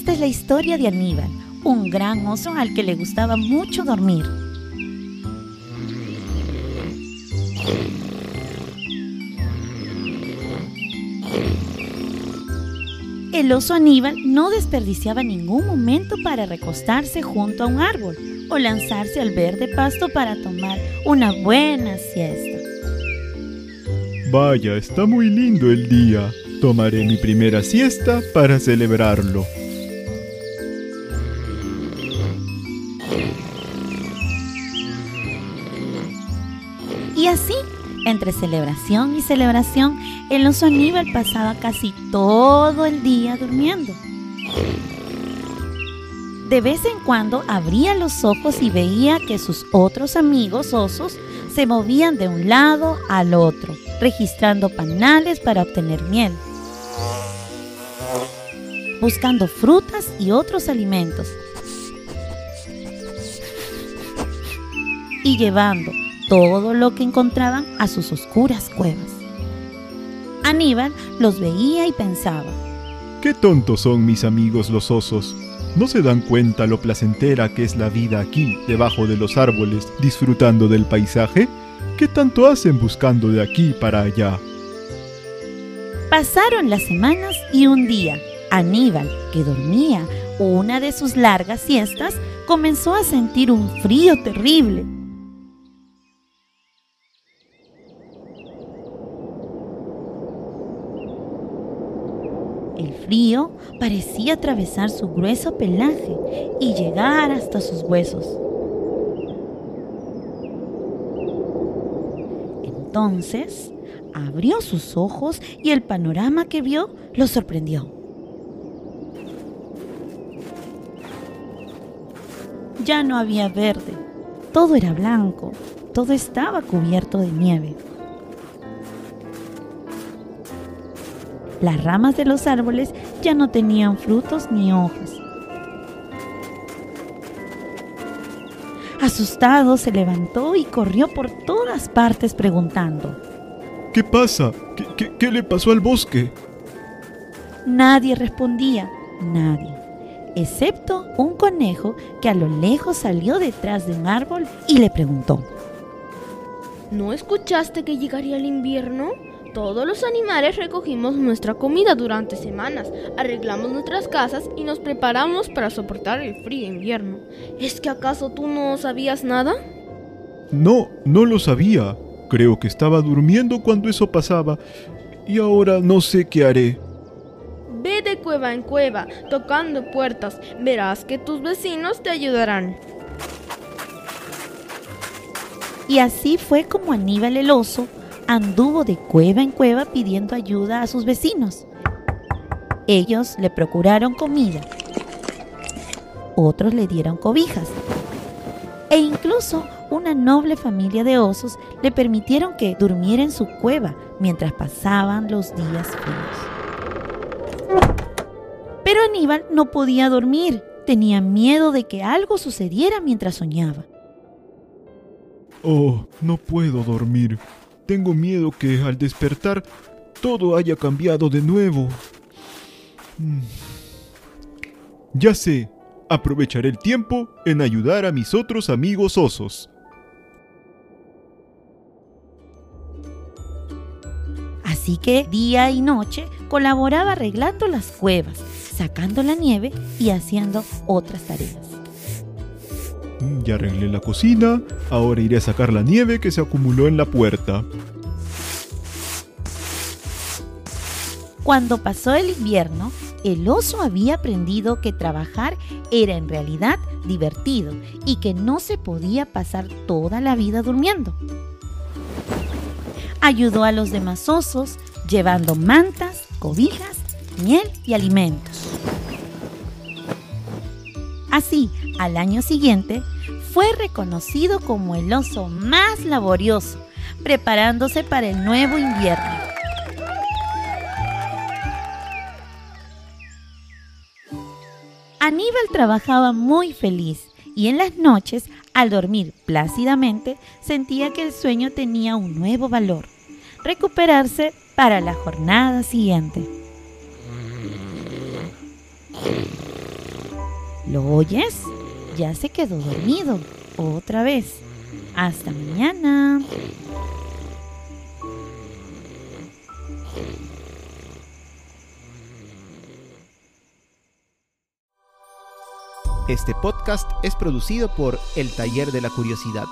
Esta es la historia de Aníbal, un gran oso al que le gustaba mucho dormir. El oso Aníbal no desperdiciaba ningún momento para recostarse junto a un árbol o lanzarse al verde pasto para tomar una buena siesta. Vaya, está muy lindo el día. Tomaré mi primera siesta para celebrarlo. Y así, entre celebración y celebración, el oso Aníbal pasaba casi todo el día durmiendo. De vez en cuando abría los ojos y veía que sus otros amigos osos se movían de un lado al otro, registrando panales para obtener miel, buscando frutas y otros alimentos, y llevando todo lo que encontraban a sus oscuras cuevas. Aníbal los veía y pensaba, Qué tontos son mis amigos los osos. ¿No se dan cuenta lo placentera que es la vida aquí, debajo de los árboles, disfrutando del paisaje? ¿Qué tanto hacen buscando de aquí para allá? Pasaron las semanas y un día, Aníbal, que dormía una de sus largas siestas, comenzó a sentir un frío terrible. El frío parecía atravesar su grueso pelaje y llegar hasta sus huesos. Entonces abrió sus ojos y el panorama que vio lo sorprendió. Ya no había verde, todo era blanco, todo estaba cubierto de nieve. Las ramas de los árboles ya no tenían frutos ni hojas. Asustado se levantó y corrió por todas partes preguntando. ¿Qué pasa? ¿Qué, qué, qué le pasó al bosque? Nadie respondía, nadie, excepto un conejo que a lo lejos salió detrás de un árbol y le preguntó. ¿No escuchaste que llegaría el invierno? Todos los animales recogimos nuestra comida durante semanas, arreglamos nuestras casas y nos preparamos para soportar el frío invierno. ¿Es que acaso tú no sabías nada? No, no lo sabía. Creo que estaba durmiendo cuando eso pasaba y ahora no sé qué haré. Ve de cueva en cueva, tocando puertas, verás que tus vecinos te ayudarán. Y así fue como Aníbal el oso anduvo de cueva en cueva pidiendo ayuda a sus vecinos. Ellos le procuraron comida, otros le dieron cobijas e incluso una noble familia de osos le permitieron que durmiera en su cueva mientras pasaban los días fríos. Pero Aníbal no podía dormir, tenía miedo de que algo sucediera mientras soñaba. Oh, no puedo dormir. Tengo miedo que al despertar todo haya cambiado de nuevo. Mm. Ya sé, aprovecharé el tiempo en ayudar a mis otros amigos osos. Así que día y noche colaboraba arreglando las cuevas, sacando la nieve y haciendo otras tareas. Mm, Ya arreglé la cocina, ahora iré a sacar la nieve que se acumuló en la puerta. Cuando pasó el invierno, el oso había aprendido que trabajar era en realidad divertido y que no se podía pasar toda la vida durmiendo. Ayudó a los demás osos llevando mantas, cobijas, miel y alimentos. Así, al año siguiente, fue reconocido como el oso más laborioso, preparándose para el nuevo invierno. Aníbal trabajaba muy feliz y en las noches, al dormir plácidamente, sentía que el sueño tenía un nuevo valor, recuperarse para la jornada siguiente. ¿Lo oyes? Ya se quedó dormido. Otra vez. Hasta mañana. Este podcast es producido por El Taller de la Curiosidad